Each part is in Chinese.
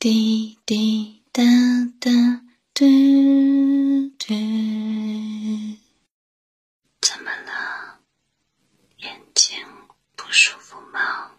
滴滴答答嘟嘟。怎么了？眼睛不舒服吗？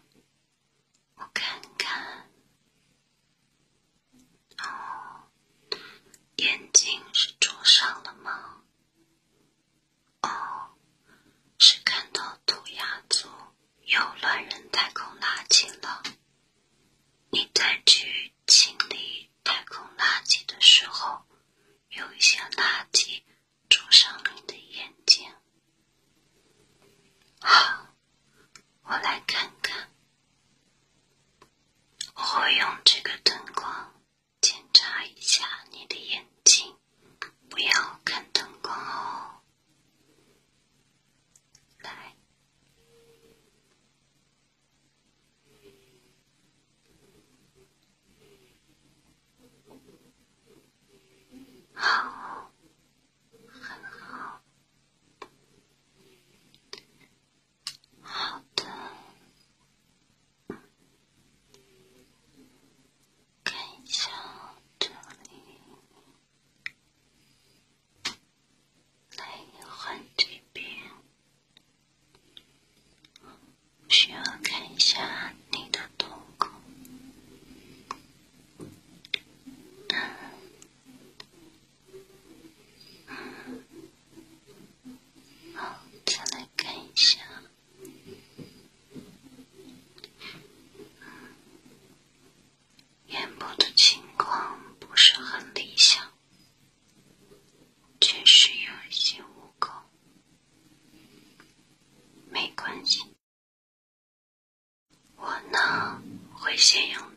会信用。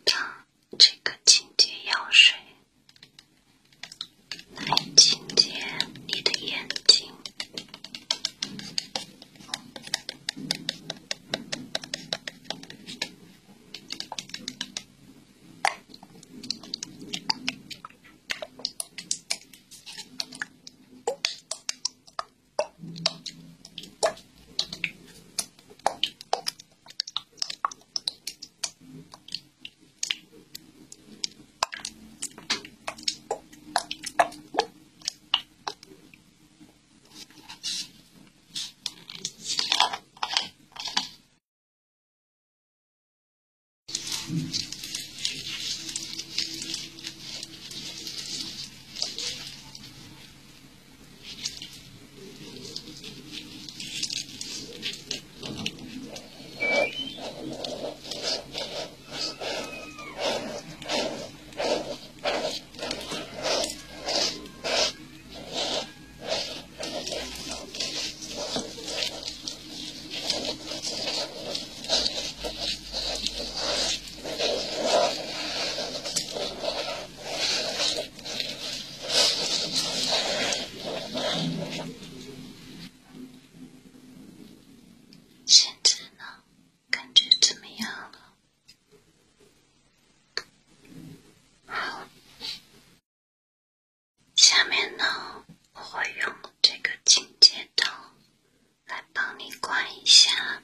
下，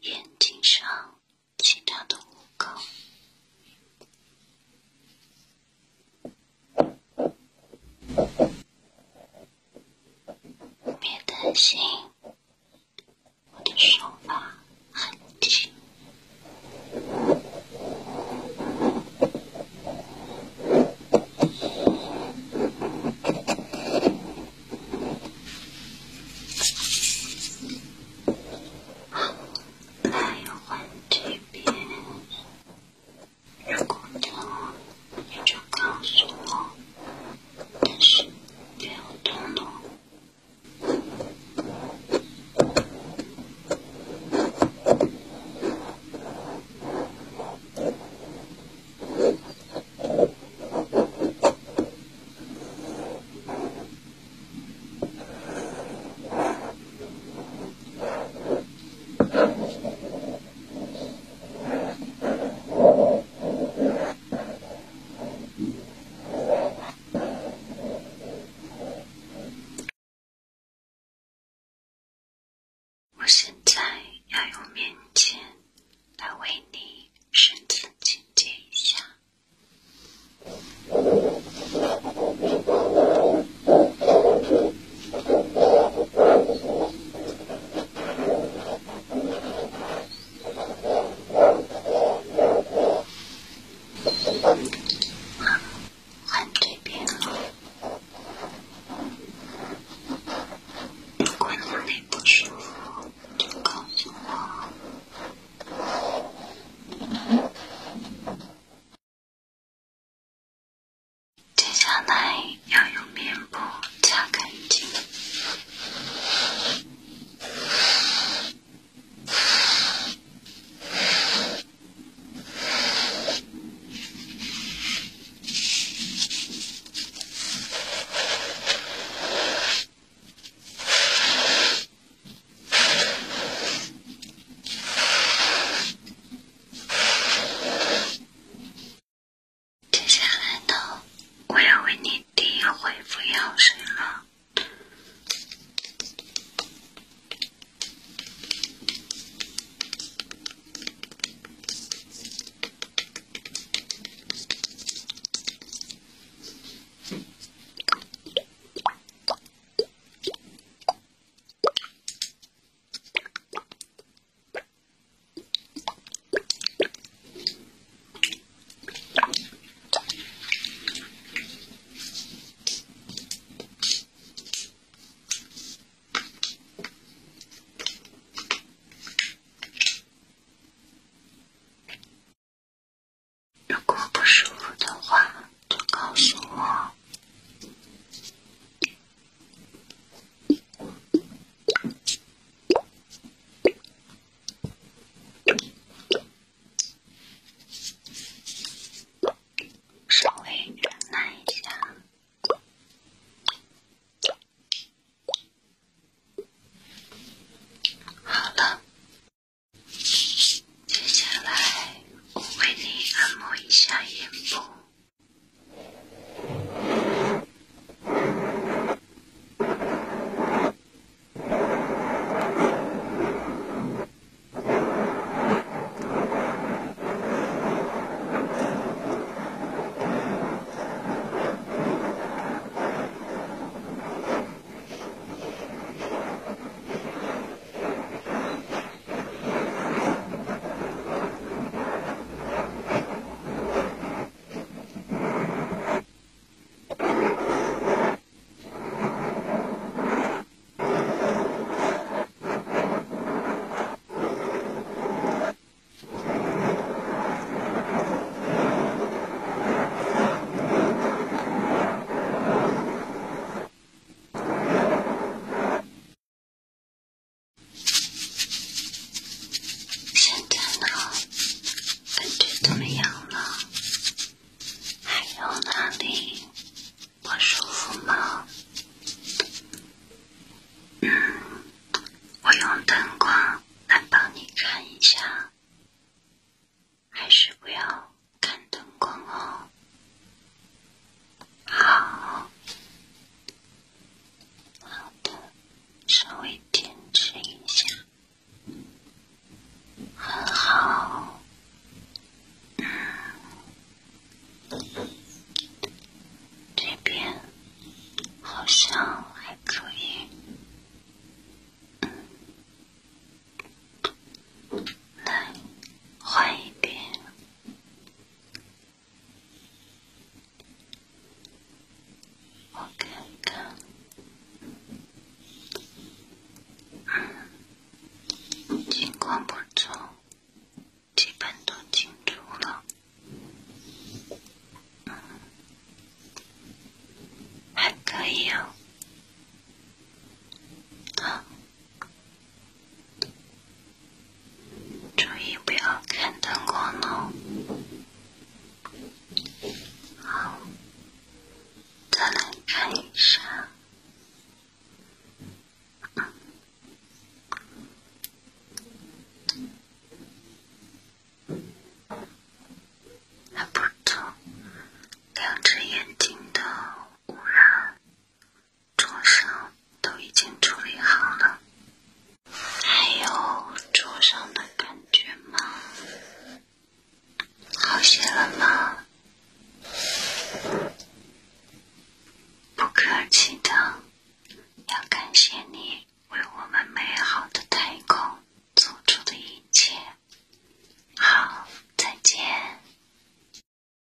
眼睛上其他的污垢。别担心。我的手法。如果不舒服的话就告诉我。